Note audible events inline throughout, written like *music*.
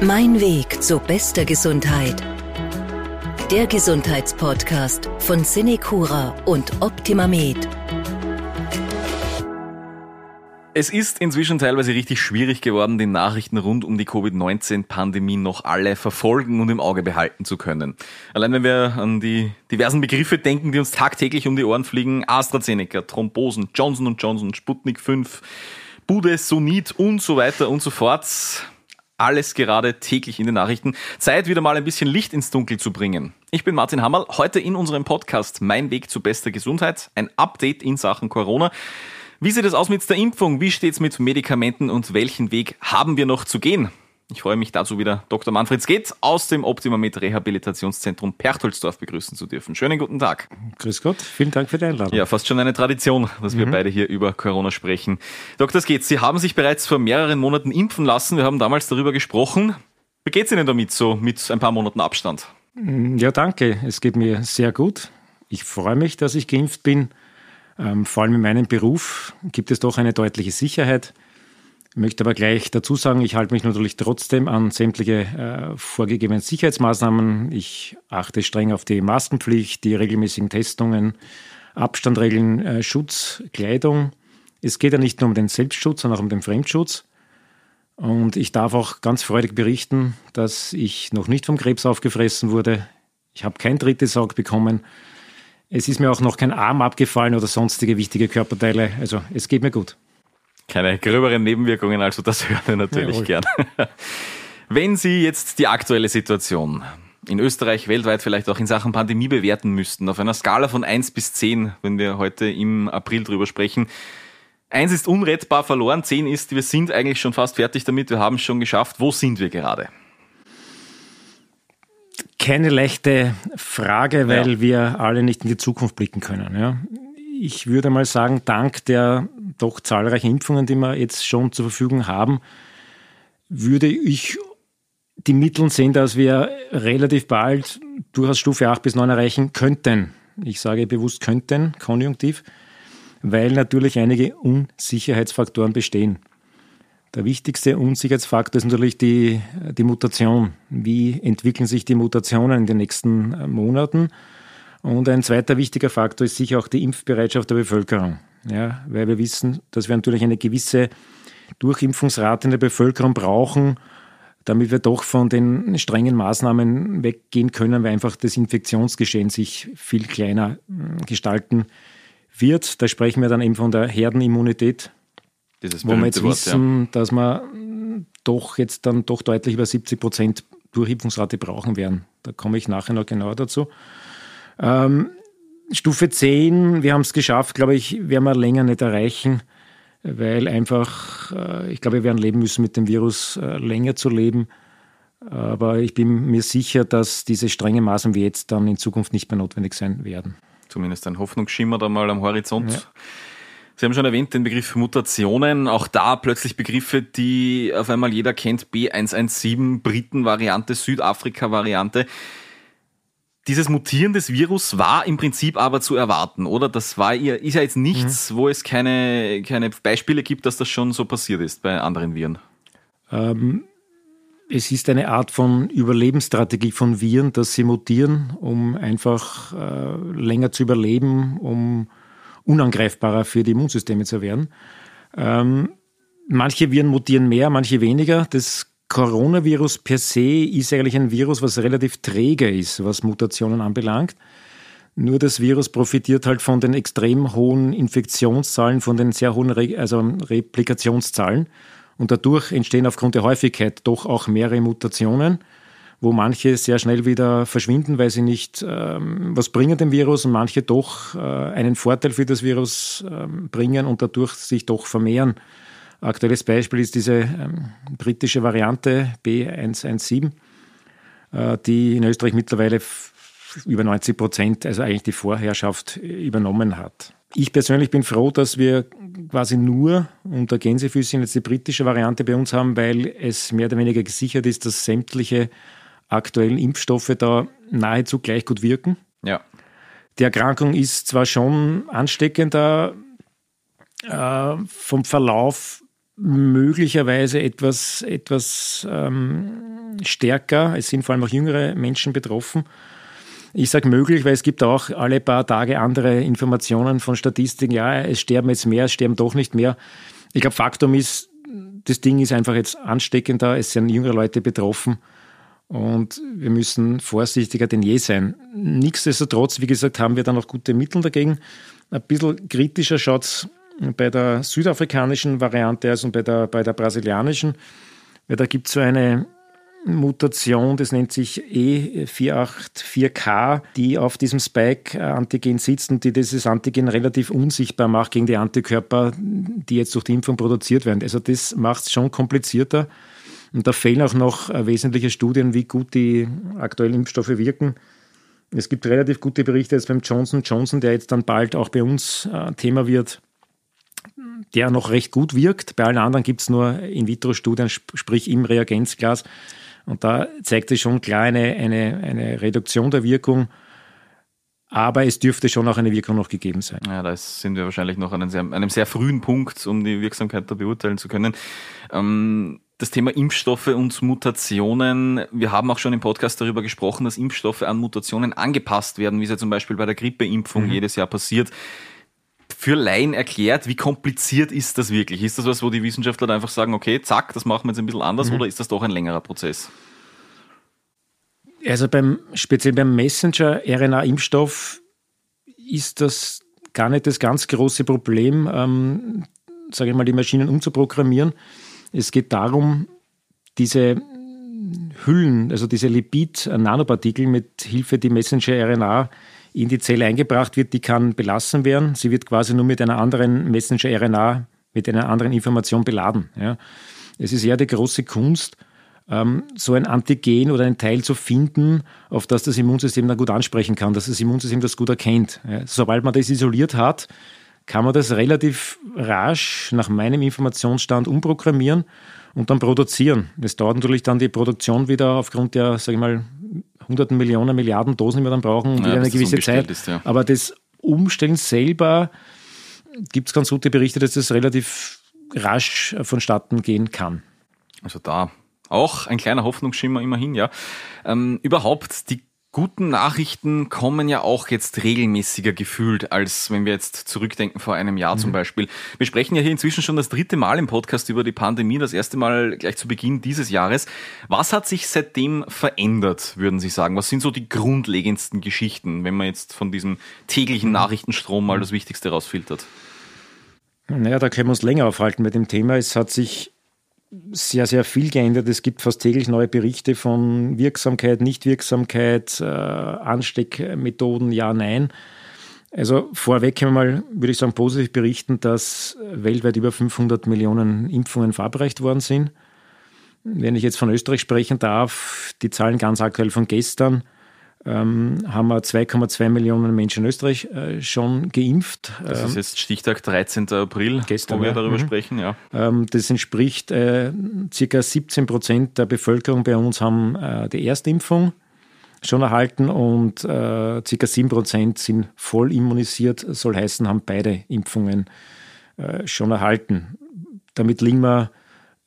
Mein Weg zu bester Gesundheit. Der Gesundheitspodcast von Cinecura und OptimaMed. Es ist inzwischen teilweise richtig schwierig geworden, die Nachrichten rund um die Covid-19-Pandemie noch alle verfolgen und im Auge behalten zu können. Allein wenn wir an die diversen Begriffe denken, die uns tagtäglich um die Ohren fliegen, AstraZeneca, Thrombosen, Johnson Johnson, Sputnik 5, Bude, Sonit und so weiter und so fort. Alles gerade täglich in den Nachrichten. Zeit, wieder mal ein bisschen Licht ins Dunkel zu bringen. Ich bin Martin Hammerl, heute in unserem Podcast Mein Weg zu bester Gesundheit, ein Update in Sachen Corona. Wie sieht es aus mit der Impfung? Wie steht es mit Medikamenten und welchen Weg haben wir noch zu gehen? Ich freue mich dazu wieder Dr. Manfred Sketz aus dem Optimamed Rehabilitationszentrum Perchtoldsdorf begrüßen zu dürfen. Schönen guten Tag. Grüß Gott, vielen Dank für die Einladung. Ja, fast schon eine Tradition, dass wir mhm. beide hier über Corona sprechen. Dr. Sketz, Sie haben sich bereits vor mehreren Monaten impfen lassen. Wir haben damals darüber gesprochen. Wie geht es Ihnen damit so mit ein paar Monaten Abstand? Ja, danke. Es geht mir sehr gut. Ich freue mich, dass ich geimpft bin. Ähm, vor allem in meinem Beruf gibt es doch eine deutliche Sicherheit. Ich möchte aber gleich dazu sagen, ich halte mich natürlich trotzdem an sämtliche äh, vorgegebenen Sicherheitsmaßnahmen. Ich achte streng auf die Maskenpflicht, die regelmäßigen Testungen, Abstandregeln, äh, Schutz, Kleidung. Es geht ja nicht nur um den Selbstschutz, sondern auch um den Fremdschutz. Und ich darf auch ganz freudig berichten, dass ich noch nicht vom Krebs aufgefressen wurde. Ich habe kein drittes Auge bekommen. Es ist mir auch noch kein Arm abgefallen oder sonstige wichtige Körperteile. Also es geht mir gut. Keine gröberen Nebenwirkungen, also das *laughs* hören wir natürlich ja, gern. Wenn Sie jetzt die aktuelle Situation in Österreich, weltweit vielleicht auch in Sachen Pandemie bewerten müssten, auf einer Skala von 1 bis 10, wenn wir heute im April drüber sprechen, 1 ist unrettbar verloren, 10 ist, wir sind eigentlich schon fast fertig damit, wir haben es schon geschafft. Wo sind wir gerade? Keine leichte Frage, weil ja. wir alle nicht in die Zukunft blicken können. Ja ich würde mal sagen, dank der doch zahlreichen Impfungen, die wir jetzt schon zur Verfügung haben, würde ich die Mittel sehen, dass wir relativ bald durchaus Stufe 8 bis 9 erreichen könnten. Ich sage bewusst könnten, konjunktiv, weil natürlich einige Unsicherheitsfaktoren bestehen. Der wichtigste Unsicherheitsfaktor ist natürlich die, die Mutation. Wie entwickeln sich die Mutationen in den nächsten Monaten? Und ein zweiter wichtiger Faktor ist sicher auch die Impfbereitschaft der Bevölkerung. Ja, weil wir wissen, dass wir natürlich eine gewisse Durchimpfungsrate in der Bevölkerung brauchen, damit wir doch von den strengen Maßnahmen weggehen können, weil einfach das Infektionsgeschehen sich viel kleiner hm, gestalten wird. Da sprechen wir dann eben von der Herdenimmunität, wo wir jetzt wissen, Wort, ja. dass wir hm, doch jetzt dann doch deutlich über 70 Prozent Durchimpfungsrate brauchen werden. Da komme ich nachher noch genauer dazu. Ähm, Stufe 10, wir haben es geschafft, glaube ich, werden wir länger nicht erreichen, weil einfach, äh, ich glaube, wir werden leben müssen, mit dem Virus äh, länger zu leben. Aber ich bin mir sicher, dass diese strengen Maßnahmen wie jetzt dann in Zukunft nicht mehr notwendig sein werden. Zumindest ein Hoffnungsschimmer da mal am Horizont. Ja. Sie haben schon erwähnt den Begriff Mutationen. Auch da plötzlich Begriffe, die auf einmal jeder kennt. B117, Briten-Variante, Südafrika-Variante. Dieses Mutieren des Virus war im Prinzip aber zu erwarten, oder? Das war ja, ist ja jetzt nichts, mhm. wo es keine, keine Beispiele gibt, dass das schon so passiert ist bei anderen Viren. Ähm, es ist eine Art von Überlebensstrategie von Viren, dass sie mutieren, um einfach äh, länger zu überleben, um unangreifbarer für die Immunsysteme zu werden. Ähm, manche Viren mutieren mehr, manche weniger. Das Coronavirus per se ist eigentlich ein Virus, was relativ träge ist, was Mutationen anbelangt. Nur das Virus profitiert halt von den extrem hohen Infektionszahlen, von den sehr hohen Re also Replikationszahlen. Und dadurch entstehen aufgrund der Häufigkeit doch auch mehrere Mutationen, wo manche sehr schnell wieder verschwinden, weil sie nicht ähm, was bringen dem Virus und manche doch äh, einen Vorteil für das Virus äh, bringen und dadurch sich doch vermehren. Aktuelles Beispiel ist diese ähm, britische Variante B117, äh, die in Österreich mittlerweile über 90 Prozent, also eigentlich die Vorherrschaft übernommen hat. Ich persönlich bin froh, dass wir quasi nur unter Gänsefüßchen jetzt die britische Variante bei uns haben, weil es mehr oder weniger gesichert ist, dass sämtliche aktuellen Impfstoffe da nahezu gleich gut wirken. Ja. Die Erkrankung ist zwar schon ansteckender, äh, vom Verlauf möglicherweise etwas, etwas ähm, stärker. Es sind vor allem auch jüngere Menschen betroffen. Ich sage möglich, weil es gibt auch alle paar Tage andere Informationen von Statistiken. Ja, es sterben jetzt mehr, es sterben doch nicht mehr. Ich glaube, Faktum ist, das Ding ist einfach jetzt ansteckender. Es sind jüngere Leute betroffen. Und wir müssen vorsichtiger denn je sein. Nichtsdestotrotz, wie gesagt, haben wir da noch gute Mittel dagegen. Ein bisschen kritischer schaut bei der südafrikanischen Variante als und bei der, bei der brasilianischen. Weil da gibt es so eine Mutation, das nennt sich E484K, die auf diesem Spike-Antigen sitzt und die dieses Antigen relativ unsichtbar macht gegen die Antikörper, die jetzt durch die Impfung produziert werden. Also das macht es schon komplizierter. Und da fehlen auch noch äh, wesentliche Studien, wie gut die aktuellen Impfstoffe wirken. Es gibt relativ gute Berichte jetzt beim Johnson Johnson, der jetzt dann bald auch bei uns äh, Thema wird, der noch recht gut wirkt. Bei allen anderen gibt es nur In-vitro-Studien, sprich im Reagenzglas. Und da zeigt es schon klar eine, eine, eine Reduktion der Wirkung. Aber es dürfte schon auch eine Wirkung noch gegeben sein. Ja, da sind wir wahrscheinlich noch an einem sehr, einem sehr frühen Punkt, um die Wirksamkeit da beurteilen zu können. Ähm, das Thema Impfstoffe und Mutationen. Wir haben auch schon im Podcast darüber gesprochen, dass Impfstoffe an Mutationen angepasst werden, wie es ja zum Beispiel bei der Grippeimpfung mhm. jedes Jahr passiert. Für Laien erklärt, wie kompliziert ist das wirklich? Ist das was, wo die Wissenschaftler einfach sagen, okay, zack, das machen wir jetzt ein bisschen anders, mhm. oder ist das doch ein längerer Prozess? Also beim, speziell beim Messenger-RNA-Impfstoff ist das gar nicht das ganz große Problem, ähm, sage ich mal, die Maschinen umzuprogrammieren. Es geht darum, diese Hüllen, also diese Lipid-Nanopartikel mit Hilfe die Messenger-RNA in die Zelle eingebracht wird, die kann belassen werden. Sie wird quasi nur mit einer anderen Messenger-RNA, mit einer anderen Information beladen. Ja. Es ist eher die große Kunst, ähm, so ein Antigen oder ein Teil zu finden, auf das das Immunsystem dann gut ansprechen kann, dass das Immunsystem das gut erkennt. Ja. Sobald man das isoliert hat, kann man das relativ rasch nach meinem Informationsstand umprogrammieren und dann produzieren. Das dauert natürlich dann die Produktion wieder aufgrund der, sage ich mal, hunderten Millionen, Milliarden Dosen, die wir dann brauchen, wieder ja, eine gewisse Zeit. Ist, ja. Aber das Umstellen selber gibt es ganz gute Berichte, dass das relativ rasch vonstatten gehen kann. Also da auch ein kleiner Hoffnungsschimmer immerhin, ja. Ähm, überhaupt die guten Nachrichten kommen ja auch jetzt regelmäßiger gefühlt, als wenn wir jetzt zurückdenken vor einem Jahr mhm. zum Beispiel. Wir sprechen ja hier inzwischen schon das dritte Mal im Podcast über die Pandemie, das erste Mal gleich zu Beginn dieses Jahres. Was hat sich seitdem verändert, würden Sie sagen? Was sind so die grundlegendsten Geschichten, wenn man jetzt von diesem täglichen mhm. Nachrichtenstrom mal das Wichtigste rausfiltert? Naja, da können wir uns länger aufhalten mit dem Thema. Es hat sich sehr, sehr viel geändert. Es gibt fast täglich neue Berichte von Wirksamkeit, Nichtwirksamkeit, äh, Ansteckmethoden, ja, nein. Also vorweg können wir mal, würde ich sagen, positiv berichten, dass weltweit über 500 Millionen Impfungen verabreicht worden sind. Wenn ich jetzt von Österreich sprechen darf, die Zahlen ganz aktuell von gestern, ähm, haben wir 2,2 Millionen Menschen in Österreich äh, schon geimpft. Das ist ähm, jetzt Stichtag 13. April, gestern, wo wir ja. darüber mhm. sprechen. Ja. Ähm, das entspricht äh, circa 17 Prozent der Bevölkerung bei uns haben äh, die Erstimpfung schon erhalten und äh, circa 7 Prozent sind voll immunisiert, soll heißen, haben beide Impfungen äh, schon erhalten. Damit liegen wir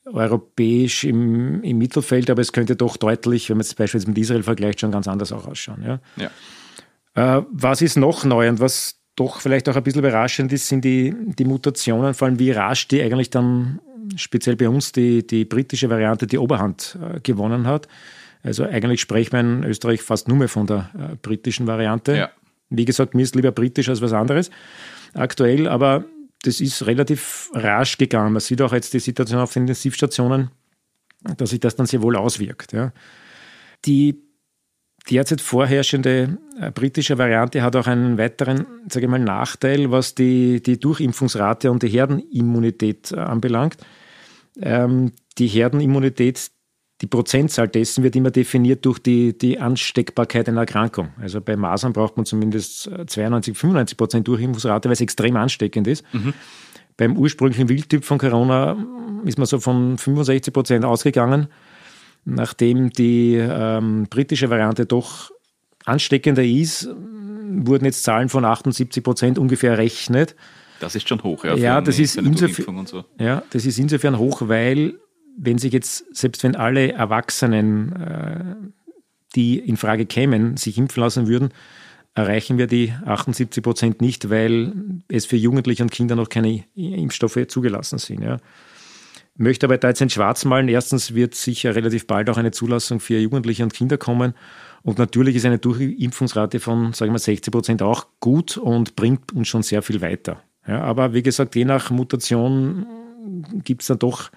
europäisch im, im Mittelfeld, aber es könnte doch deutlich, wenn man es beispielsweise mit Israel vergleicht, schon ganz anders auch ausschauen. Ja? ja. Äh, was ist noch neu und was doch vielleicht auch ein bisschen überraschend ist, sind die, die Mutationen, vor allem wie rasch die eigentlich dann speziell bei uns die, die britische Variante die Oberhand äh, gewonnen hat. Also eigentlich spricht man in Österreich fast nur mehr von der äh, britischen Variante. Ja. Wie gesagt, mir ist lieber britisch als was anderes aktuell, aber das ist relativ rasch gegangen. Man sieht auch jetzt die Situation auf den Intensivstationen, dass sich das dann sehr wohl auswirkt. Ja. Die derzeit vorherrschende äh, britische Variante hat auch einen weiteren sage ich mal, Nachteil, was die, die Durchimpfungsrate und die Herdenimmunität äh, anbelangt. Ähm, die Herdenimmunität, die Prozentzahl dessen wird immer definiert durch die, die Ansteckbarkeit einer Erkrankung. Also bei Masern braucht man zumindest 92, 95 Prozent Durchimpfungsrate, weil es extrem ansteckend ist. Mhm. Beim ursprünglichen Wildtyp von Corona ist man so von 65 Prozent ausgegangen. Nachdem die ähm, britische Variante doch ansteckender ist, wurden jetzt Zahlen von 78 Prozent ungefähr errechnet. Das ist schon hoch, ja. Ja, das ist, insofern, so. ja das ist insofern hoch, weil wenn sich jetzt, selbst wenn alle Erwachsenen, äh, die in Frage kämen, sich impfen lassen würden, erreichen wir die 78 Prozent nicht, weil es für Jugendliche und Kinder noch keine Impfstoffe zugelassen sind. Ja. Ich möchte aber da jetzt ein Schwarz malen. Erstens wird sicher relativ bald auch eine Zulassung für Jugendliche und Kinder kommen. Und natürlich ist eine Durchimpfungsrate von, sagen wir, 60 Prozent auch gut und bringt uns schon sehr viel weiter. Ja, aber wie gesagt, je nach Mutation gibt es dann doch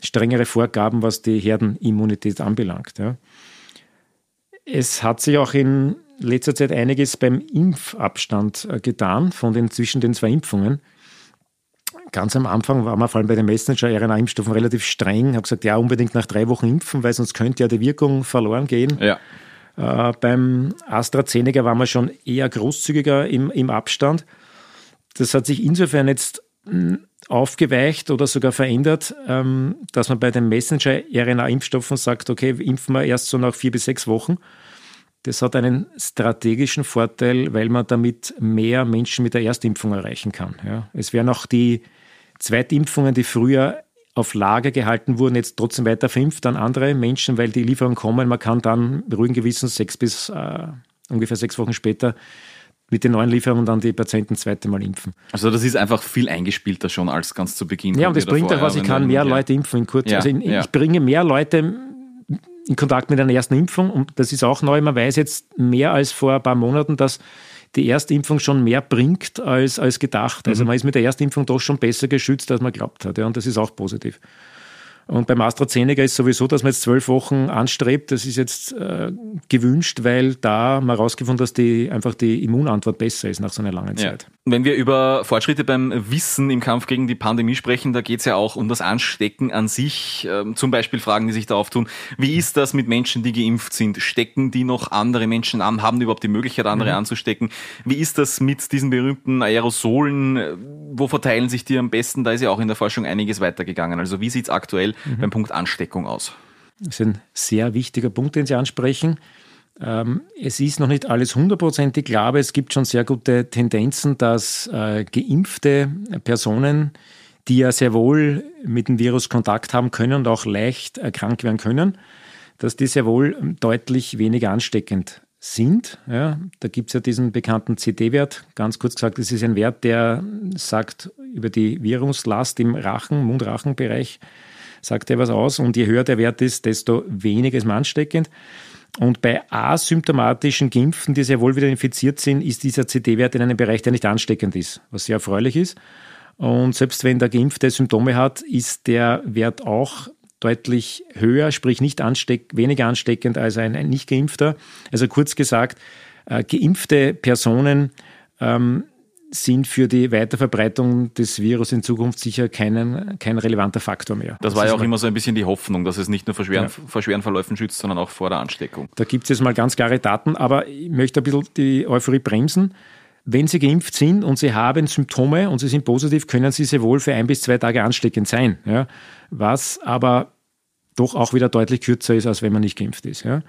strengere Vorgaben, was die Herdenimmunität anbelangt. Ja. Es hat sich auch in letzter Zeit einiges beim Impfabstand äh, getan, von den, zwischen den zwei Impfungen. Ganz am Anfang war man vor allem bei den Messenger-RNA-Impfstoffen relativ streng, habe gesagt, ja, unbedingt nach drei Wochen impfen, weil sonst könnte ja die Wirkung verloren gehen. Ja. Äh, beim AstraZeneca war man schon eher großzügiger im, im Abstand. Das hat sich insofern jetzt aufgeweicht oder sogar verändert, ähm, dass man bei den Messenger-RNA-Impfstoffen sagt, okay, impfen wir erst so nach vier bis sechs Wochen. Das hat einen strategischen Vorteil, weil man damit mehr Menschen mit der Erstimpfung erreichen kann. Ja. Es werden auch die Zweitimpfungen, die früher auf Lager gehalten wurden, jetzt trotzdem weiter verimpft an andere Menschen, weil die Lieferungen kommen. Man kann dann ruhigen Gewissens sechs bis äh, ungefähr sechs Wochen später mit den neuen Lieferungen dann die Patienten das zweite Mal impfen. Also das ist einfach viel eingespielter schon als ganz zu Beginn. Ja, und das bringt auch was, ich kann mehr Leute impfen in kurz. Ja, also in, ja. ich bringe mehr Leute in Kontakt mit einer ersten Impfung und das ist auch neu. Man weiß jetzt mehr als vor ein paar Monaten, dass die Erstimpfung schon mehr bringt als, als gedacht. Also mhm. man ist mit der Erstimpfung doch schon besser geschützt, als man glaubt hat. Ja, und das ist auch positiv. Und beim AstraZeneca ist sowieso, dass man jetzt zwölf Wochen anstrebt. Das ist jetzt äh, gewünscht, weil da man herausgefunden dass die einfach die Immunantwort besser ist nach so einer langen Zeit. Ja. Wenn wir über Fortschritte beim Wissen im Kampf gegen die Pandemie sprechen, da geht es ja auch um das Anstecken an sich. Ähm, zum Beispiel Fragen, die sich da auftun. Wie ist das mit Menschen, die geimpft sind? Stecken die noch andere Menschen an? Haben die überhaupt die Möglichkeit, andere mhm. anzustecken? Wie ist das mit diesen berühmten Aerosolen? Wo verteilen sich die am besten? Da ist ja auch in der Forschung einiges weitergegangen. Also wie sieht es aktuell mhm. beim Punkt Ansteckung aus? Das ist ein sehr wichtiger Punkt, den Sie ansprechen. Ähm, es ist noch nicht alles hundertprozentig klar, aber es gibt schon sehr gute Tendenzen, dass äh, geimpfte Personen, die ja sehr wohl mit dem Virus Kontakt haben können und auch leicht erkrankt werden können, dass die sehr wohl deutlich weniger ansteckend sind. Ja, da gibt es ja diesen bekannten CD-Wert. Ganz kurz gesagt, das ist ein Wert, der sagt über die Viruslast im Rachen, Mund-Rachen-Bereich, sagt er was aus. Und je höher der Wert ist, desto weniger ist man ansteckend. Und bei asymptomatischen Geimpften, die sehr wohl wieder infiziert sind, ist dieser CD-Wert in einem Bereich, der nicht ansteckend ist, was sehr erfreulich ist. Und selbst wenn der Geimpfte Symptome hat, ist der Wert auch deutlich höher, sprich nicht ansteck, weniger ansteckend als ein, ein nicht geimpfter. Also kurz gesagt, äh, geimpfte Personen ähm, sind für die Weiterverbreitung des Virus in Zukunft sicher keinen, kein relevanter Faktor mehr. Das, das war ja auch immer so ein bisschen die Hoffnung, dass es nicht nur vor schweren, ja. vor schweren Verläufen schützt, sondern auch vor der Ansteckung. Da gibt es jetzt mal ganz klare Daten, aber ich möchte ein bisschen die Euphorie bremsen. Wenn Sie geimpft sind und Sie haben Symptome und Sie sind positiv, können Sie sehr wohl für ein bis zwei Tage ansteckend sein. Ja? Was aber doch auch wieder deutlich kürzer ist, als wenn man nicht geimpft ist. Ja?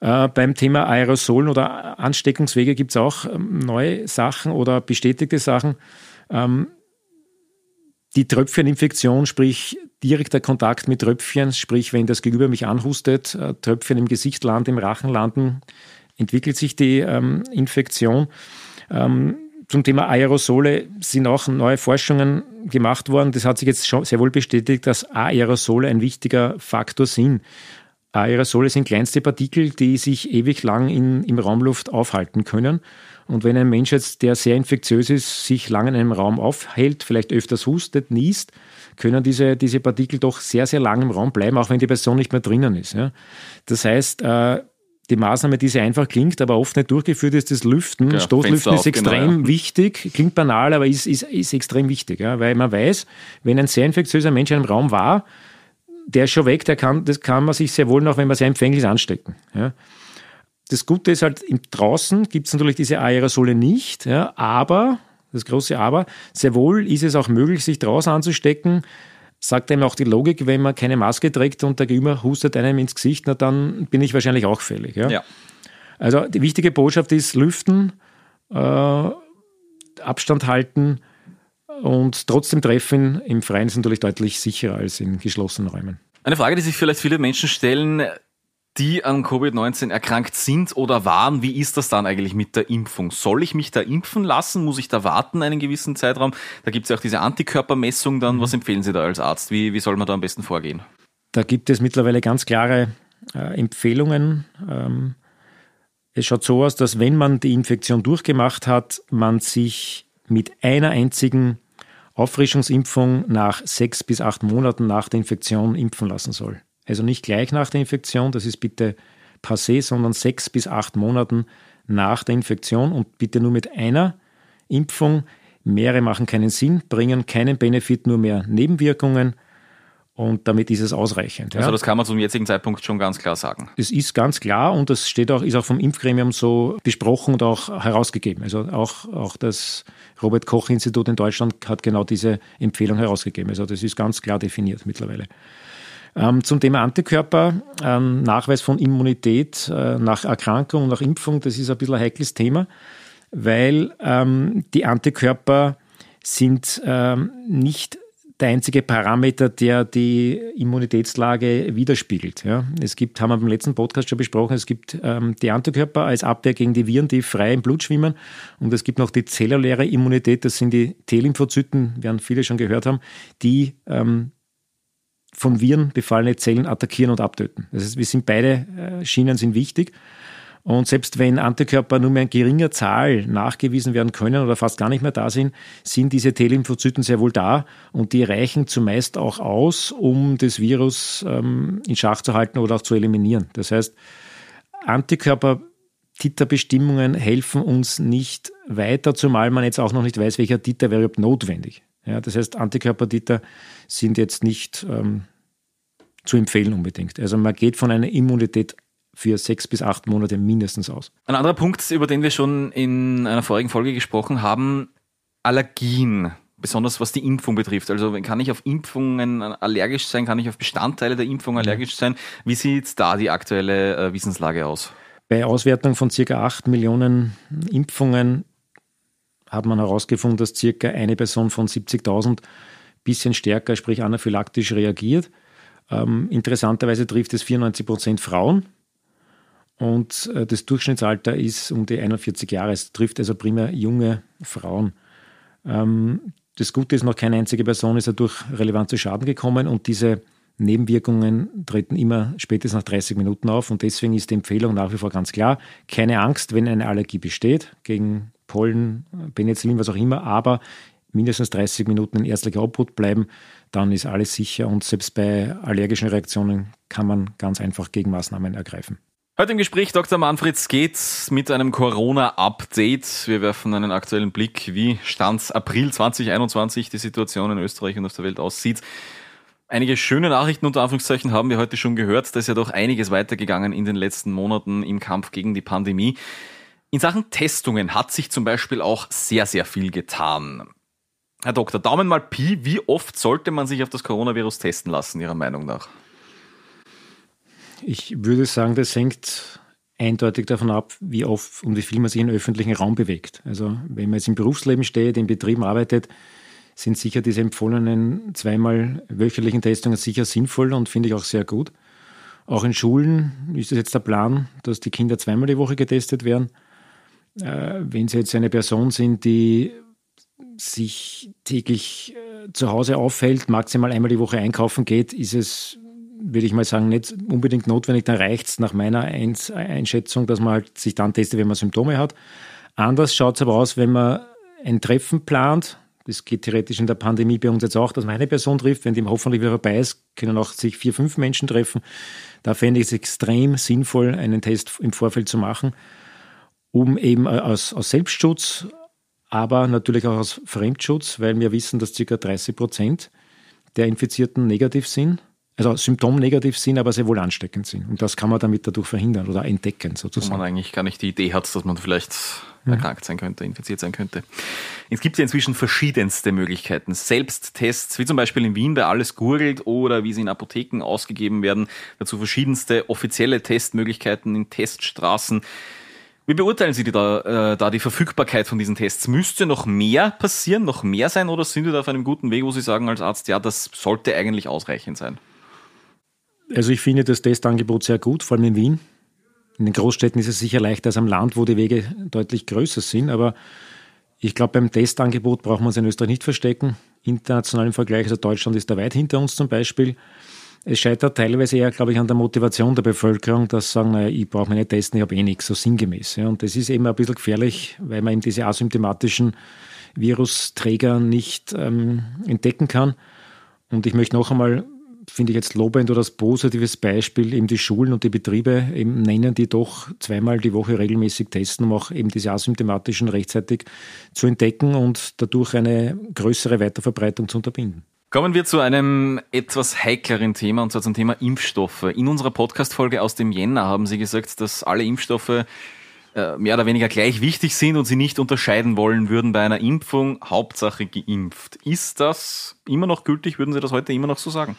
Äh, beim Thema Aerosolen oder Ansteckungswege gibt es auch ähm, neue Sachen oder bestätigte Sachen. Ähm, die Tröpfcheninfektion, sprich direkter Kontakt mit Tröpfchen, sprich wenn das Gegenüber mich anhustet, äh, Tröpfchen im Gesicht landen, im Rachen landen, entwickelt sich die ähm, Infektion. Ähm, zum Thema Aerosole sind auch neue Forschungen gemacht worden. Das hat sich jetzt schon sehr wohl bestätigt, dass Aerosole ein wichtiger Faktor sind. Aerosole sind kleinste Partikel, die sich ewig lang in, im Raumluft aufhalten können. Und wenn ein Mensch jetzt, der sehr infektiös ist, sich lange in einem Raum aufhält, vielleicht öfters hustet, niest, können diese, diese Partikel doch sehr, sehr lang im Raum bleiben, auch wenn die Person nicht mehr drinnen ist. Ja. Das heißt, äh, die Maßnahme, die sehr einfach klingt, aber oft nicht durchgeführt ist, das Lüften. Ja, Stoßlüften ist extrem genau, ja. wichtig, klingt banal, aber ist, ist, ist extrem wichtig, ja, weil man weiß, wenn ein sehr infektiöser Mensch in einem Raum war, der ist schon weg, der kann, das kann man sich sehr wohl noch, wenn man sehr empfänglich ist, anstecken. Ja. Das Gute ist halt, im draußen gibt es natürlich diese Aerosole nicht, ja, aber, das große Aber, sehr wohl ist es auch möglich, sich draußen anzustecken, sagt einem auch die Logik, wenn man keine Maske trägt und der Gegenüber hustet einem ins Gesicht, na, dann bin ich wahrscheinlich auch fällig. Ja? ja. Also die wichtige Botschaft ist lüften, äh, Abstand halten, und trotzdem Treffen im Freien ist natürlich deutlich sicherer als in geschlossenen Räumen. Eine Frage, die sich vielleicht viele Menschen stellen, die an Covid-19 erkrankt sind oder waren, wie ist das dann eigentlich mit der Impfung? Soll ich mich da impfen lassen? Muss ich da warten einen gewissen Zeitraum? Da gibt es ja auch diese Antikörpermessung dann. Was empfehlen Sie da als Arzt? Wie, wie soll man da am besten vorgehen? Da gibt es mittlerweile ganz klare äh, Empfehlungen. Ähm, es schaut so aus, dass wenn man die Infektion durchgemacht hat, man sich mit einer einzigen Auffrischungsimpfung nach sechs bis acht Monaten nach der Infektion impfen lassen soll. Also nicht gleich nach der Infektion, das ist bitte passé, sondern sechs bis acht Monaten nach der Infektion und bitte nur mit einer Impfung. Mehrere machen keinen Sinn, bringen keinen Benefit, nur mehr Nebenwirkungen. Und damit ist es ausreichend. Also das kann man zum jetzigen Zeitpunkt schon ganz klar sagen. Das ist ganz klar und das steht auch, ist auch vom Impfgremium so besprochen und auch herausgegeben. Also auch, auch das Robert Koch Institut in Deutschland hat genau diese Empfehlung herausgegeben. Also das ist ganz klar definiert mittlerweile. Ähm, zum Thema Antikörper, ähm, Nachweis von Immunität äh, nach Erkrankung und nach Impfung, das ist ein bisschen ein heikles Thema, weil ähm, die Antikörper sind ähm, nicht der einzige Parameter, der die Immunitätslage widerspiegelt. Ja. Es gibt, haben wir beim letzten Podcast schon besprochen, es gibt ähm, die Antikörper als Abwehr gegen die Viren, die frei im Blut schwimmen. Und es gibt noch die zelluläre Immunität, das sind die T-Lymphozyten, werden viele schon gehört haben, die ähm, von Viren befallene Zellen attackieren und abtöten. Das heißt, wir sind beide äh, Schienen sind wichtig. Und selbst wenn Antikörper nur mehr in geringer Zahl nachgewiesen werden können oder fast gar nicht mehr da sind, sind diese T-Lymphozyten sehr wohl da und die reichen zumeist auch aus, um das Virus ähm, in Schach zu halten oder auch zu eliminieren. Das heißt, Antikörper Titerbestimmungen helfen uns nicht weiter, zumal man jetzt auch noch nicht weiß, welcher Titer wäre überhaupt notwendig. Ja, das heißt, Antikörpertiter sind jetzt nicht ähm, zu empfehlen unbedingt. Also man geht von einer Immunität für sechs bis acht Monate mindestens aus. Ein anderer Punkt, über den wir schon in einer vorigen Folge gesprochen haben, Allergien, besonders was die Impfung betrifft. Also kann ich auf Impfungen allergisch sein, kann ich auf Bestandteile der Impfung allergisch sein? Wie sieht da die aktuelle äh, Wissenslage aus? Bei Auswertung von circa acht Millionen Impfungen hat man herausgefunden, dass circa eine Person von 70.000 bisschen stärker, sprich anaphylaktisch reagiert. Ähm, interessanterweise trifft es 94 Prozent Frauen und äh, das Durchschnittsalter ist um die 41 Jahre. Es trifft also primär junge Frauen. Ähm, das Gute ist, noch keine einzige Person ist dadurch relevant zu Schaden gekommen und diese Nebenwirkungen treten immer spätestens nach 30 Minuten auf und deswegen ist die Empfehlung nach wie vor ganz klar, keine Angst, wenn eine Allergie besteht, gegen Pollen, Penicillin, was auch immer, aber mindestens 30 Minuten in ärztlicher Obhut bleiben, dann ist alles sicher und selbst bei allergischen Reaktionen kann man ganz einfach Gegenmaßnahmen ergreifen. Heute im Gespräch Dr. Manfred geht's mit einem Corona-Update. Wir werfen einen aktuellen Blick, wie Stand April 2021 die Situation in Österreich und auf der Welt aussieht. Einige schöne Nachrichten unter Anführungszeichen haben wir heute schon gehört. Da ist ja doch einiges weitergegangen in den letzten Monaten im Kampf gegen die Pandemie. In Sachen Testungen hat sich zum Beispiel auch sehr, sehr viel getan. Herr Dr. Daumen mal Pi, wie oft sollte man sich auf das Coronavirus testen lassen, Ihrer Meinung nach? Ich würde sagen, das hängt eindeutig davon ab, wie oft und wie viel man sich im öffentlichen Raum bewegt. Also wenn man jetzt im Berufsleben steht, in Betrieben arbeitet, sind sicher diese empfohlenen zweimal wöchentlichen Testungen sicher sinnvoll und finde ich auch sehr gut. Auch in Schulen ist es jetzt der Plan, dass die Kinder zweimal die Woche getestet werden. Äh, wenn Sie jetzt eine Person sind, die sich täglich äh, zu Hause aufhält, maximal einmal die Woche einkaufen geht, ist es, würde ich mal sagen, nicht unbedingt notwendig. Dann reicht es nach meiner Einschätzung, dass man halt sich dann testet, wenn man Symptome hat. Anders schaut es aber aus, wenn man ein Treffen plant. Das geht theoretisch in der Pandemie bei uns jetzt auch, dass man eine Person trifft. Wenn die hoffentlich wieder vorbei ist, können auch sich vier, fünf Menschen treffen. Da fände ich es extrem sinnvoll, einen Test im Vorfeld zu machen um eben äh, aus, aus Selbstschutz, aber natürlich auch aus Fremdschutz, weil wir wissen, dass ca. 30 Prozent der Infizierten negativ sind, also symptomnegativ sind, aber sehr wohl ansteckend sind. Und das kann man damit dadurch verhindern oder entdecken sozusagen. Wo man eigentlich gar nicht die Idee hat, dass man vielleicht mhm. erkrankt sein könnte, infiziert sein könnte. Es gibt ja inzwischen verschiedenste Möglichkeiten. Selbsttests, wie zum Beispiel in Wien bei Alles gurgelt oder wie sie in Apotheken ausgegeben werden. Dazu verschiedenste offizielle Testmöglichkeiten in Teststraßen. Wie beurteilen Sie die da, äh, da die Verfügbarkeit von diesen Tests? Müsste noch mehr passieren, noch mehr sein oder sind wir da auf einem guten Weg, wo Sie sagen als Arzt, ja, das sollte eigentlich ausreichend sein? Also ich finde das Testangebot sehr gut, vor allem in Wien. In den Großstädten ist es sicher leichter als am Land, wo die Wege deutlich größer sind, aber ich glaube, beim Testangebot braucht man es in Österreich nicht verstecken. International im Vergleich, also Deutschland ist da weit hinter uns zum Beispiel. Es scheitert teilweise eher, glaube ich, an der Motivation der Bevölkerung, dass sie sagen, naja, ich brauche nicht testen, ich habe eh nichts, so sinngemäß. Und das ist eben ein bisschen gefährlich, weil man eben diese asymptomatischen Virusträger nicht ähm, entdecken kann. Und ich möchte noch einmal finde ich jetzt lobend oder als positives Beispiel eben die Schulen und die Betriebe eben nennen, die doch zweimal die Woche regelmäßig testen, um auch eben diese asymptomatischen rechtzeitig zu entdecken und dadurch eine größere Weiterverbreitung zu unterbinden. Kommen wir zu einem etwas heikleren Thema, und zwar zum Thema Impfstoffe. In unserer Podcast-Folge aus dem Jänner haben Sie gesagt, dass alle Impfstoffe äh, mehr oder weniger gleich wichtig sind und Sie nicht unterscheiden wollen würden bei einer Impfung, Hauptsache geimpft. Ist das immer noch gültig? Würden Sie das heute immer noch so sagen?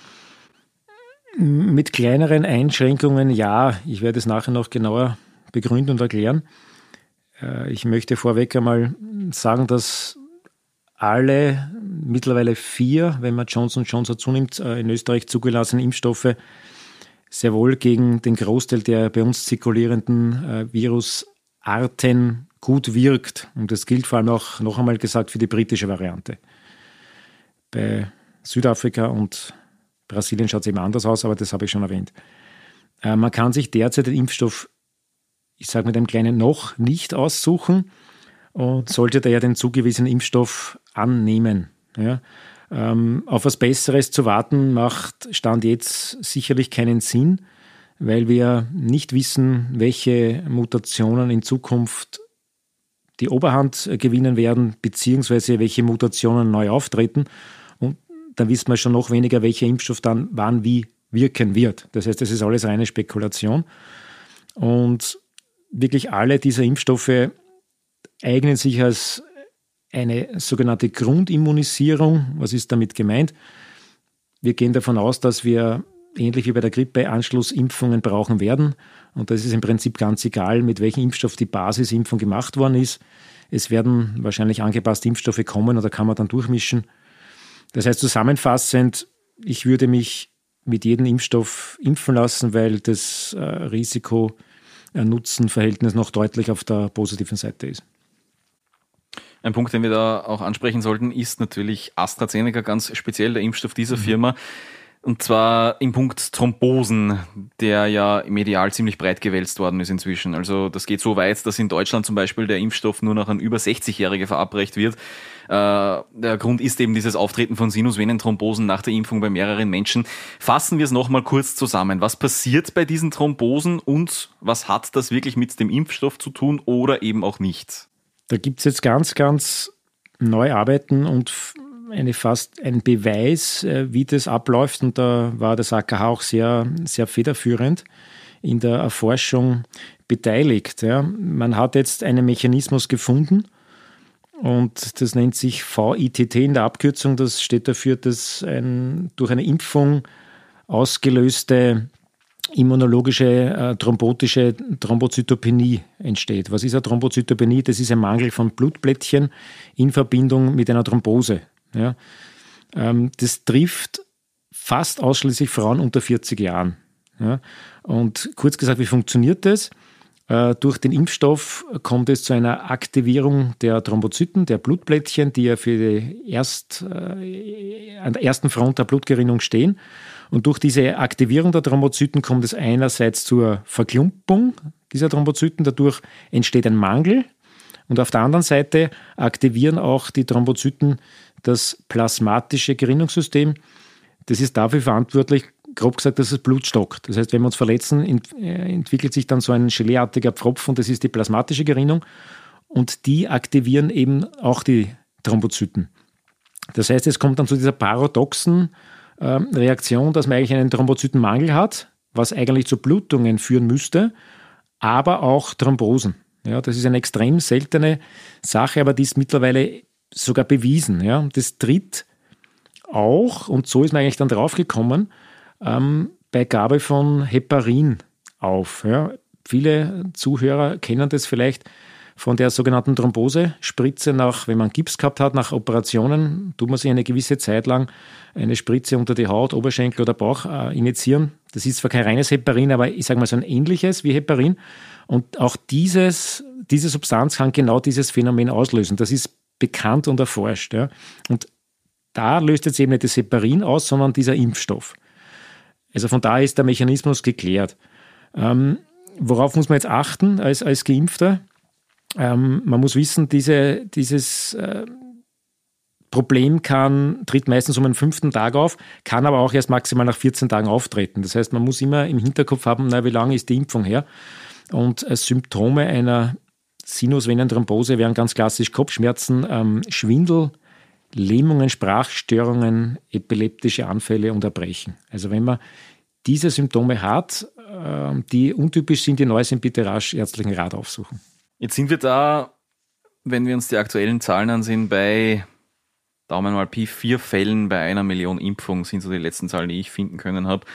Mit kleineren Einschränkungen ja. Ich werde es nachher noch genauer begründen und erklären. Äh, ich möchte vorweg einmal sagen, dass alle mittlerweile vier, wenn man Johnson Johnson zunimmt, äh, in Österreich zugelassenen Impfstoffe sehr wohl gegen den Großteil der bei uns zirkulierenden äh, Virusarten gut wirkt. Und das gilt vor allem auch noch einmal gesagt für die britische Variante. Bei Südafrika und Brasilien schaut es eben anders aus, aber das habe ich schon erwähnt. Äh, man kann sich derzeit den Impfstoff, ich sage mit einem kleinen noch, nicht aussuchen und sollte daher den zugewiesenen Impfstoff annehmen. Ja. Ähm, auf was Besseres zu warten macht Stand jetzt sicherlich keinen Sinn, weil wir nicht wissen, welche Mutationen in Zukunft die Oberhand gewinnen werden, beziehungsweise welche Mutationen neu auftreten dann wissen wir schon noch weniger, welcher Impfstoff dann wann wie wirken wird. Das heißt, das ist alles reine Spekulation. Und wirklich alle dieser Impfstoffe eignen sich als eine sogenannte Grundimmunisierung. Was ist damit gemeint? Wir gehen davon aus, dass wir ähnlich wie bei der Grippe Anschlussimpfungen brauchen werden. Und das ist im Prinzip ganz egal, mit welchem Impfstoff die Basisimpfung gemacht worden ist. Es werden wahrscheinlich angepasste Impfstoffe kommen oder kann man dann durchmischen. Das heißt zusammenfassend, ich würde mich mit jedem Impfstoff impfen lassen, weil das äh, Risiko-Nutzen-Verhältnis noch deutlich auf der positiven Seite ist. Ein Punkt, den wir da auch ansprechen sollten, ist natürlich AstraZeneca, ganz speziell der Impfstoff dieser mhm. Firma. Und zwar im Punkt Thrombosen, der ja medial ziemlich breit gewälzt worden ist inzwischen. Also das geht so weit, dass in Deutschland zum Beispiel der Impfstoff nur noch an über 60-Jährige verabreicht wird. Äh, der Grund ist eben dieses Auftreten von Sinusvenenthrombosen nach der Impfung bei mehreren Menschen. Fassen wir es nochmal kurz zusammen. Was passiert bei diesen Thrombosen und was hat das wirklich mit dem Impfstoff zu tun oder eben auch nicht? Da gibt es jetzt ganz, ganz neue Arbeiten und eine fast ein Beweis, äh, wie das abläuft. Und da war das AKH auch sehr, sehr federführend in der Erforschung beteiligt. Ja. Man hat jetzt einen Mechanismus gefunden und das nennt sich VITT in der Abkürzung. Das steht dafür, dass ein durch eine Impfung ausgelöste immunologische äh, thrombotische Thrombozytopenie entsteht. Was ist eine Thrombozytopenie? Das ist ein Mangel von Blutplättchen in Verbindung mit einer Thrombose. Ja. Ähm, das trifft fast ausschließlich Frauen unter 40 Jahren. Ja. Und kurz gesagt, wie funktioniert das? Äh, durch den Impfstoff kommt es zu einer Aktivierung der Thrombozyten, der Blutplättchen, die ja für die erst, äh, an der ersten Front der Blutgerinnung stehen. Und durch diese Aktivierung der Thrombozyten kommt es einerseits zur Verklumpung dieser Thrombozyten, dadurch entsteht ein Mangel. Und auf der anderen Seite aktivieren auch die Thrombozyten das plasmatische Gerinnungssystem. Das ist dafür verantwortlich, grob gesagt, dass das Blut stockt. Das heißt, wenn wir uns verletzen, äh, entwickelt sich dann so ein geleeartiger Pfropfen, das ist die plasmatische Gerinnung. Und die aktivieren eben auch die Thrombozyten. Das heißt, es kommt dann zu dieser paradoxen äh, Reaktion, dass man eigentlich einen Thrombozytenmangel hat, was eigentlich zu Blutungen führen müsste, aber auch Thrombosen. Ja, das ist eine extrem seltene Sache, aber die ist mittlerweile sogar bewiesen. Ja. Das tritt auch, und so ist man eigentlich dann draufgekommen, ähm, bei Gabe von Heparin auf. Ja. Viele Zuhörer kennen das vielleicht von der sogenannten Thrombosespritze nach, wenn man Gips gehabt hat, nach Operationen, tut man sich eine gewisse Zeit lang eine Spritze unter die Haut, Oberschenkel oder Bauch äh, injizieren. Das ist zwar kein reines Heparin, aber ich sage mal so ein ähnliches wie Heparin. Und auch dieses, diese Substanz kann genau dieses Phänomen auslösen. Das ist bekannt und erforscht. Ja. Und da löst jetzt eben nicht das Heparin aus, sondern dieser Impfstoff. Also von daher ist der Mechanismus geklärt. Ähm, worauf muss man jetzt achten als, als Geimpfter? Ähm, man muss wissen, diese, dieses äh, Problem kann, tritt meistens um einen fünften Tag auf, kann aber auch erst maximal nach 14 Tagen auftreten. Das heißt, man muss immer im Hinterkopf haben, na, wie lange ist die Impfung her? Und äh, Symptome einer Sinusvenenthrombose wären ganz klassisch Kopfschmerzen, ähm, Schwindel, Lähmungen, Sprachstörungen, epileptische Anfälle und Erbrechen. Also wenn man diese Symptome hat, äh, die untypisch sind, die neu sind, bitte rasch ärztlichen Rat aufsuchen. Jetzt sind wir da, wenn wir uns die aktuellen Zahlen ansehen, bei Daumen mal Pi, vier Fällen bei einer Million Impfungen sind so die letzten Zahlen, die ich finden können habe.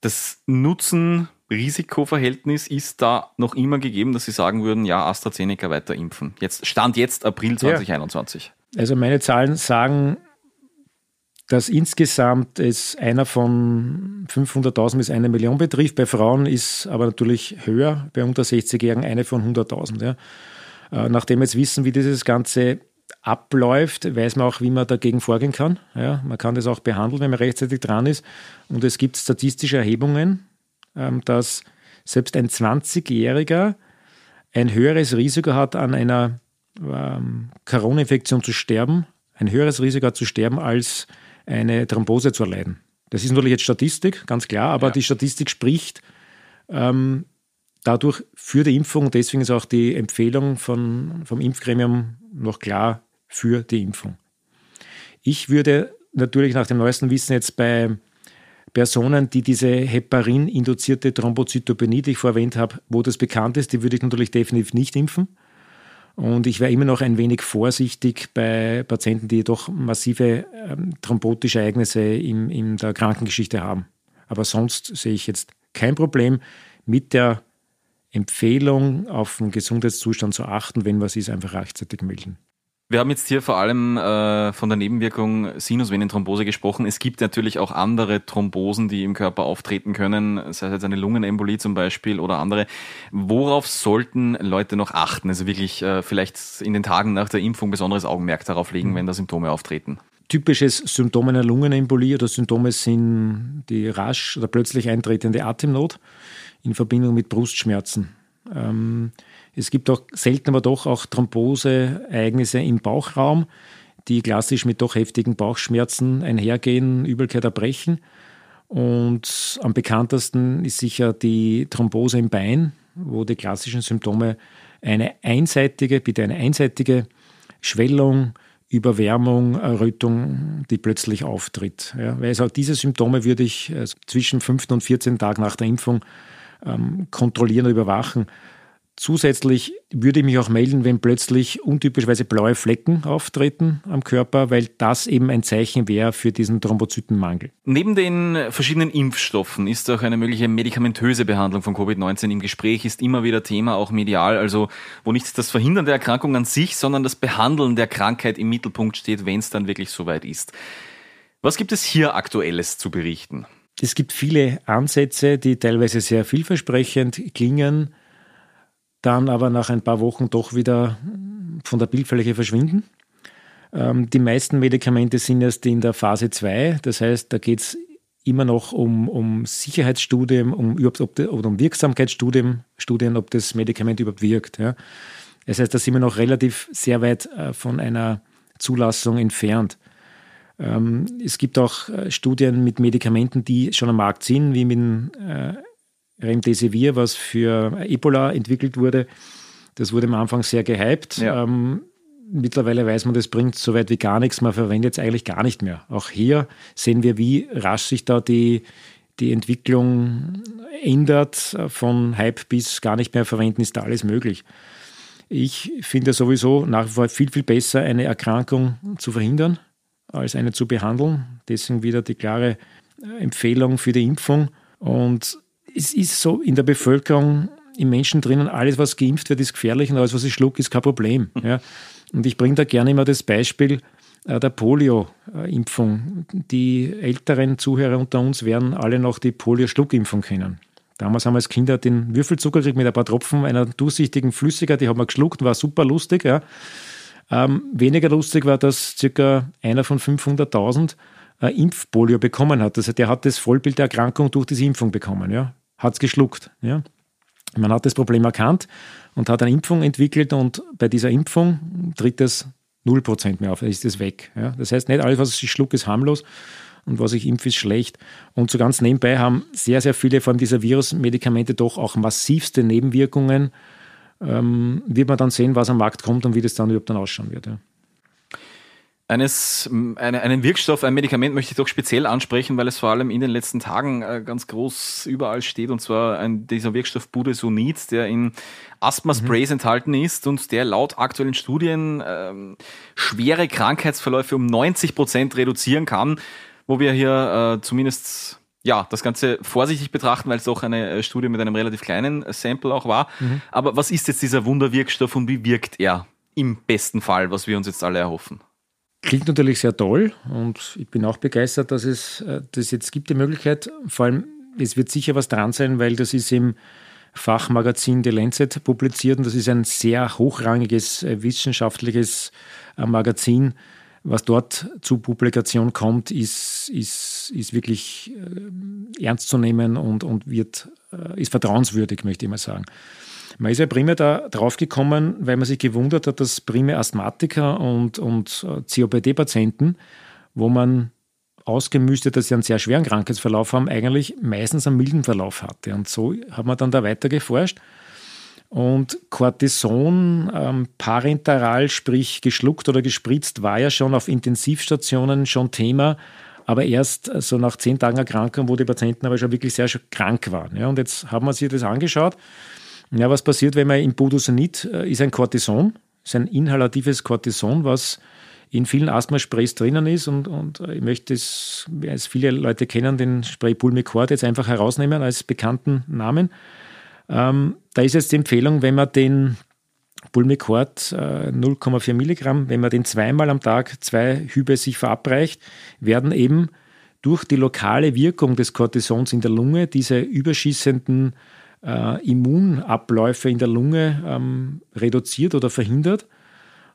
Das Nutzen-Risikoverhältnis ist da noch immer gegeben, dass Sie sagen würden, ja, AstraZeneca weiter impfen. Jetzt Stand jetzt April 2021. Ja. Also meine Zahlen sagen, dass insgesamt es einer von 500.000 bis eine Million betrifft. Bei Frauen ist aber natürlich höher, bei unter 60-Jährigen eine von 100.000. Ja. Äh, nachdem wir jetzt wissen, wie dieses Ganze abläuft, weiß man auch, wie man dagegen vorgehen kann. Ja, man kann das auch behandeln, wenn man rechtzeitig dran ist. Und es gibt statistische Erhebungen, dass selbst ein 20-Jähriger ein höheres Risiko hat, an einer ähm, Corona-Infektion zu sterben, ein höheres Risiko hat zu sterben, als eine Thrombose zu erleiden. Das ist natürlich jetzt Statistik, ganz klar, aber ja. die Statistik spricht ähm, dadurch für die Impfung. Deswegen ist auch die Empfehlung von, vom Impfgremium noch klar für die Impfung. Ich würde natürlich nach dem neuesten Wissen jetzt bei Personen, die diese Heparin-induzierte Thrombozytopenie, die ich vorerwähnt habe, wo das bekannt ist, die würde ich natürlich definitiv nicht impfen. Und ich wäre immer noch ein wenig vorsichtig bei Patienten, die doch massive ähm, thrombotische Ereignisse in, in der Krankengeschichte haben. Aber sonst sehe ich jetzt kein Problem mit der Empfehlung, auf den Gesundheitszustand zu achten, wenn was ist, einfach rechtzeitig melden. Wir haben jetzt hier vor allem äh, von der Nebenwirkung Sinusvenenthrombose gesprochen. Es gibt natürlich auch andere Thrombosen, die im Körper auftreten können, sei es jetzt eine Lungenembolie zum Beispiel oder andere. Worauf sollten Leute noch achten? Also wirklich äh, vielleicht in den Tagen nach der Impfung besonderes Augenmerk darauf legen, wenn da Symptome auftreten. Typisches Symptom einer Lungenembolie oder Symptome sind die rasch oder plötzlich eintretende Atemnot in Verbindung mit Brustschmerzen. Ähm, es gibt auch selten aber doch auch Thromboseereignisse im Bauchraum, die klassisch mit doch heftigen Bauchschmerzen einhergehen, Übelkeit, Erbrechen. Und am bekanntesten ist sicher die Thrombose im Bein, wo die klassischen Symptome eine einseitige, bitte eine einseitige Schwellung, Überwärmung, Errötung, die plötzlich auftritt. Ja, weil also diese Symptome würde ich äh, zwischen 5. und 14 Tagen nach der Impfung ähm, kontrollieren und überwachen. Zusätzlich würde ich mich auch melden, wenn plötzlich untypischweise blaue Flecken auftreten am Körper, weil das eben ein Zeichen wäre für diesen Thrombozytenmangel. Neben den verschiedenen Impfstoffen ist auch eine mögliche medikamentöse Behandlung von Covid-19 im Gespräch, ist immer wieder Thema, auch medial, also wo nicht das Verhindern der Erkrankung an sich, sondern das Behandeln der Krankheit im Mittelpunkt steht, wenn es dann wirklich soweit ist. Was gibt es hier aktuelles zu berichten? Es gibt viele Ansätze, die teilweise sehr vielversprechend klingen dann aber nach ein paar Wochen doch wieder von der Bildfläche verschwinden. Ähm, die meisten Medikamente sind erst in der Phase 2, das heißt, da geht es immer noch um, um Sicherheitsstudien, um, oder um Wirksamkeitsstudien, Studien, ob das Medikament überhaupt wirkt. Ja. Das heißt, da sind wir noch relativ sehr weit äh, von einer Zulassung entfernt. Ähm, es gibt auch äh, Studien mit Medikamenten, die schon am Markt sind, wie mit äh, Remdesivir, was für Ebola entwickelt wurde. Das wurde am Anfang sehr gehypt. Ja. Ähm, mittlerweile weiß man, das bringt so weit wie gar nichts. Man verwendet es eigentlich gar nicht mehr. Auch hier sehen wir, wie rasch sich da die, die Entwicklung ändert. Von Hype bis gar nicht mehr verwenden ist da alles möglich. Ich finde sowieso nach wie vor viel, viel besser, eine Erkrankung zu verhindern, als eine zu behandeln. Deswegen wieder die klare Empfehlung für die Impfung. Und es ist so in der Bevölkerung, im Menschen drinnen, alles, was geimpft wird, ist gefährlich und alles, was ich schluck, ist kein Problem. Ja. Und ich bringe da gerne immer das Beispiel, äh, der Polio-Impfung. Die älteren Zuhörer unter uns werden alle noch die Polio-Schluckimpfung kennen. Damals haben wir als Kinder den Würfelzucker gekriegt mit ein paar Tropfen einer durchsichtigen Flüssigkeit, die haben wir geschluckt, war super lustig. Ja. Ähm, weniger lustig war, dass circa einer von 500.000 äh, Impfpolio bekommen hat. Also der hat das Vollbild der Erkrankung durch diese Impfung bekommen. Ja. Hat es geschluckt. Ja. Man hat das Problem erkannt und hat eine Impfung entwickelt und bei dieser Impfung tritt es 0% mehr auf, ist es weg. Ja. Das heißt, nicht alles, was ich schlucke, ist harmlos und was ich impfe, ist schlecht. Und so ganz nebenbei haben sehr, sehr viele von dieser Virusmedikamente doch auch massivste Nebenwirkungen. Ähm, wird man dann sehen, was am Markt kommt und wie das dann überhaupt dann ausschauen wird. Ja. Eines, eine, einen Wirkstoff, ein Medikament möchte ich doch speziell ansprechen, weil es vor allem in den letzten Tagen äh, ganz groß überall steht, und zwar ein, dieser Wirkstoff Budesonid, der in Asthma-Sprays mhm. enthalten ist und der laut aktuellen Studien ähm, schwere Krankheitsverläufe um 90 Prozent reduzieren kann, wo wir hier äh, zumindest ja, das Ganze vorsichtig betrachten, weil es doch eine äh, Studie mit einem relativ kleinen Sample auch war. Mhm. Aber was ist jetzt dieser Wunderwirkstoff und wie wirkt er im besten Fall, was wir uns jetzt alle erhoffen? Klingt natürlich sehr toll und ich bin auch begeistert, dass es äh, das jetzt gibt, die Möglichkeit. Vor allem, es wird sicher was dran sein, weil das ist im Fachmagazin The Lancet publiziert und das ist ein sehr hochrangiges äh, wissenschaftliches äh, Magazin. Was dort zu Publikation kommt, ist, ist, ist wirklich ernst zu nehmen und, und wird, ist vertrauenswürdig, möchte ich mal sagen. Man ist ja primär da drauf gekommen, weil man sich gewundert hat, dass primär Asthmatiker und, und äh, COPD-Patienten, wo man ausgemüstet, dass sie einen sehr schweren Krankheitsverlauf haben, eigentlich meistens einen milden Verlauf hatte. Und so hat man dann da weiter geforscht. Und Cortison ähm, parenteral, sprich geschluckt oder gespritzt, war ja schon auf Intensivstationen schon Thema, aber erst äh, so nach zehn Tagen Erkrankung, wo die Patienten aber schon wirklich sehr krank waren. Ja, und jetzt haben wir sich das angeschaut ja, was passiert, wenn man im Budosonid äh, ist ein Cortison, ist ein inhalatives Cortison, was in vielen Asthma-Sprays drinnen ist und, und äh, ich möchte es, als viele Leute kennen, den Spray Pulmicort jetzt einfach herausnehmen als bekannten Namen. Ähm, da ist jetzt die Empfehlung, wenn man den Pulmicort äh, 0,4 Milligramm, wenn man den zweimal am Tag zwei Hübe sich verabreicht, werden eben durch die lokale Wirkung des Cortisons in der Lunge diese überschießenden äh, Immunabläufe in der Lunge ähm, reduziert oder verhindert.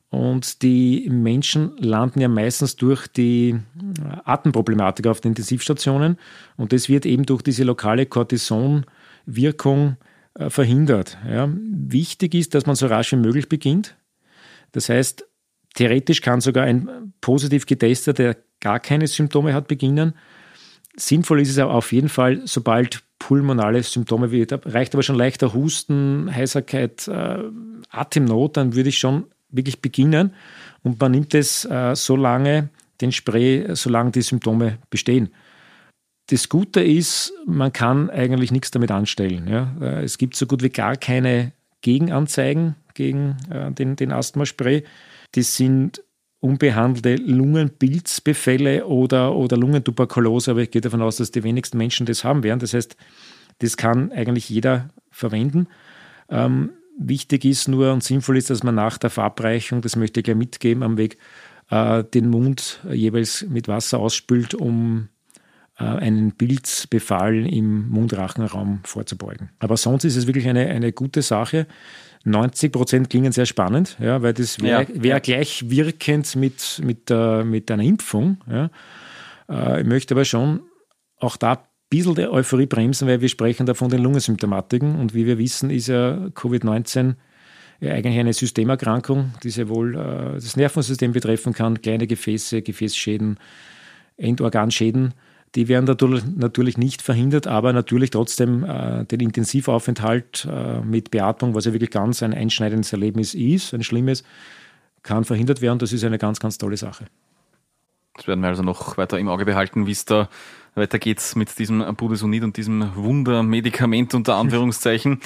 Und die Menschen landen ja meistens durch die äh, Atemproblematik auf den Intensivstationen. Und das wird eben durch diese lokale Cortisonwirkung äh, verhindert. Ja. Wichtig ist, dass man so rasch wie möglich beginnt. Das heißt, theoretisch kann sogar ein positiv getesteter, der gar keine Symptome hat, beginnen. Sinnvoll ist es aber auf jeden Fall, sobald pulmonale Symptome wie, da reicht aber schon leichter Husten, Heiserkeit, äh, Atemnot, dann würde ich schon wirklich beginnen und man nimmt es äh, so lange, den Spray, solange die Symptome bestehen. Das Gute ist, man kann eigentlich nichts damit anstellen. Ja. Äh, es gibt so gut wie gar keine Gegenanzeigen gegen äh, den, den Asthmaspray. Das sind unbehandelte Lungenpilzbefälle oder, oder Lungentuberkulose, aber ich gehe davon aus, dass die wenigsten Menschen das haben werden. Das heißt, das kann eigentlich jeder verwenden. Ähm, wichtig ist nur und sinnvoll ist, dass man nach der Verabreichung, das möchte ich gleich mitgeben am Weg, äh, den Mund jeweils mit Wasser ausspült, um äh, einen Pilzbefall im Mundrachenraum vorzubeugen. Aber sonst ist es wirklich eine, eine gute Sache. 90 Prozent klingen sehr spannend, ja, weil das wäre ja. wär gleich wirkend mit, mit, äh, mit einer Impfung. Ja. Äh, ich möchte aber schon auch da ein bisschen der Euphorie bremsen, weil wir sprechen da von den Lungensymptomatiken und wie wir wissen, ist ja Covid-19 ja eigentlich eine Systemerkrankung, die sehr wohl äh, das Nervensystem betreffen kann, kleine Gefäße, Gefäßschäden, Endorganschäden die werden natürlich nicht verhindert, aber natürlich trotzdem äh, den Intensivaufenthalt äh, mit Beatmung, was ja wirklich ganz ein einschneidendes Erlebnis ist, ein schlimmes, kann verhindert werden. Das ist eine ganz, ganz tolle Sache. Das werden wir also noch weiter im Auge behalten, wie es da weitergeht mit diesem Budesonid und diesem Wundermedikament unter Anführungszeichen.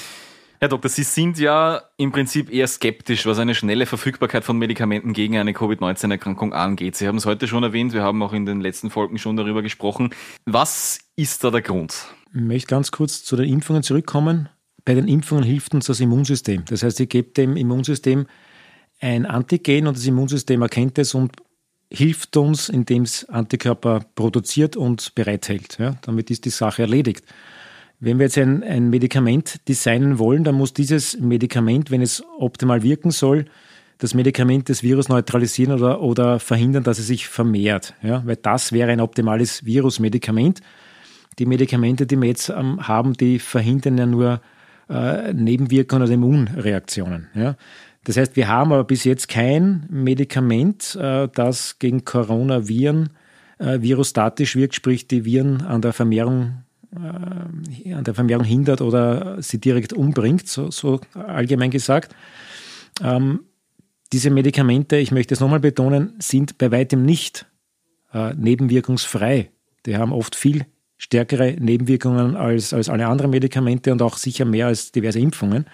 Herr Doktor, Sie sind ja im Prinzip eher skeptisch, was eine schnelle Verfügbarkeit von Medikamenten gegen eine Covid-19-Erkrankung angeht. Sie haben es heute schon erwähnt, wir haben auch in den letzten Folgen schon darüber gesprochen. Was ist da der Grund? Ich möchte ganz kurz zu den Impfungen zurückkommen. Bei den Impfungen hilft uns das Immunsystem. Das heißt, ich gebe dem Immunsystem ein Antigen und das Immunsystem erkennt es und hilft uns, indem es Antikörper produziert und bereithält. Ja, damit ist die Sache erledigt. Wenn wir jetzt ein, ein Medikament designen wollen, dann muss dieses Medikament, wenn es optimal wirken soll, das Medikament des Virus neutralisieren oder, oder verhindern, dass es sich vermehrt. Ja? Weil das wäre ein optimales Virusmedikament. Die Medikamente, die wir jetzt ähm, haben, die verhindern ja nur äh, Nebenwirkungen oder Immunreaktionen. Ja? Das heißt, wir haben aber bis jetzt kein Medikament, äh, das gegen Coronaviren äh, virostatisch wirkt, sprich die Viren an der Vermehrung an der Vermehrung hindert oder sie direkt umbringt, so, so allgemein gesagt. Ähm, diese Medikamente, ich möchte es nochmal betonen, sind bei weitem nicht äh, nebenwirkungsfrei. Die haben oft viel stärkere Nebenwirkungen als, als alle anderen Medikamente und auch sicher mehr als diverse Impfungen.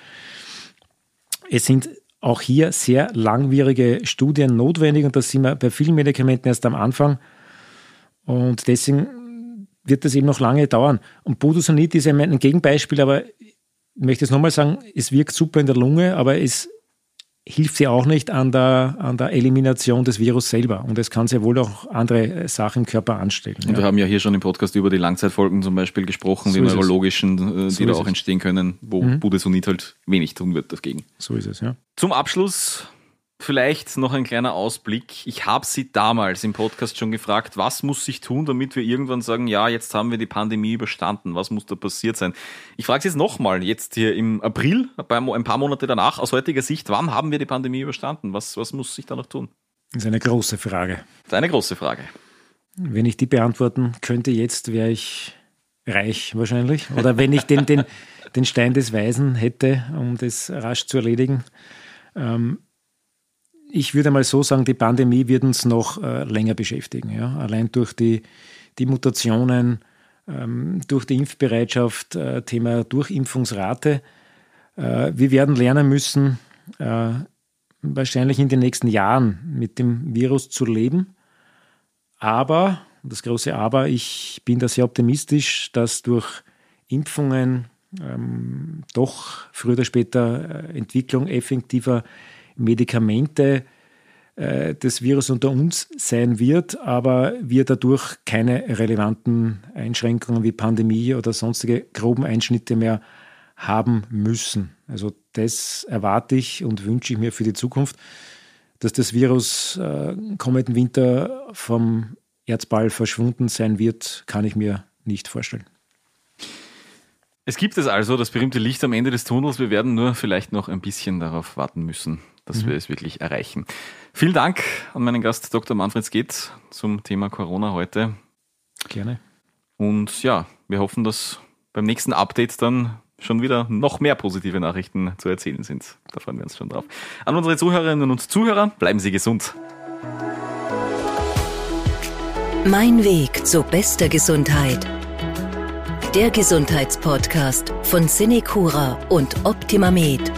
Es sind auch hier sehr langwierige Studien notwendig und das sind wir bei vielen Medikamenten erst am Anfang. Und deswegen wird das eben noch lange dauern. Und Budosonid ist ein Gegenbeispiel, aber ich möchte es nochmal sagen, es wirkt super in der Lunge, aber es hilft sie auch nicht an der, an der Elimination des Virus selber. Und es kann sehr wohl auch andere Sachen im Körper anstellen. Und ja. wir haben ja hier schon im Podcast über die Langzeitfolgen zum Beispiel gesprochen, so die neurologischen, äh, die da auch entstehen können, wo mhm. Budesonid halt wenig tun wird dagegen. So ist es, ja. Zum Abschluss Vielleicht noch ein kleiner Ausblick. Ich habe Sie damals im Podcast schon gefragt, was muss sich tun, damit wir irgendwann sagen, ja, jetzt haben wir die Pandemie überstanden. Was muss da passiert sein? Ich frage Sie jetzt nochmal, jetzt hier im April, ein paar Monate danach, aus heutiger Sicht, wann haben wir die Pandemie überstanden? Was, was muss sich da noch tun? Das ist eine große Frage. Das ist eine große Frage. Wenn ich die beantworten könnte jetzt, wäre ich reich wahrscheinlich. Oder wenn ich den, den, den Stein des Weisen hätte, um das rasch zu erledigen. Ähm, ich würde mal so sagen, die Pandemie wird uns noch äh, länger beschäftigen. Ja? Allein durch die, die Mutationen, ähm, durch die Impfbereitschaft, äh, Thema Durchimpfungsrate. Äh, wir werden lernen müssen, äh, wahrscheinlich in den nächsten Jahren mit dem Virus zu leben. Aber, das große Aber, ich bin da sehr optimistisch, dass durch Impfungen ähm, doch früher oder später äh, Entwicklung effektiver Medikamente äh, des Virus unter uns sein wird, aber wir dadurch keine relevanten Einschränkungen wie Pandemie oder sonstige groben Einschnitte mehr haben müssen. Also das erwarte ich und wünsche ich mir für die Zukunft, dass das Virus äh, kommenden Winter vom Erdball verschwunden sein wird, kann ich mir nicht vorstellen. Es gibt es also, das berühmte Licht am Ende des Tunnels. Wir werden nur vielleicht noch ein bisschen darauf warten müssen dass mhm. wir es wirklich erreichen. Vielen Dank an meinen Gast Dr. Manfred Sketz zum Thema Corona heute. Gerne. Und ja, wir hoffen, dass beim nächsten Update dann schon wieder noch mehr positive Nachrichten zu erzählen sind. Da freuen wir uns schon drauf. An unsere Zuhörerinnen und Zuhörer, bleiben Sie gesund. Mein Weg zu bester Gesundheit. Der Gesundheitspodcast von Cinecura und Optimamed.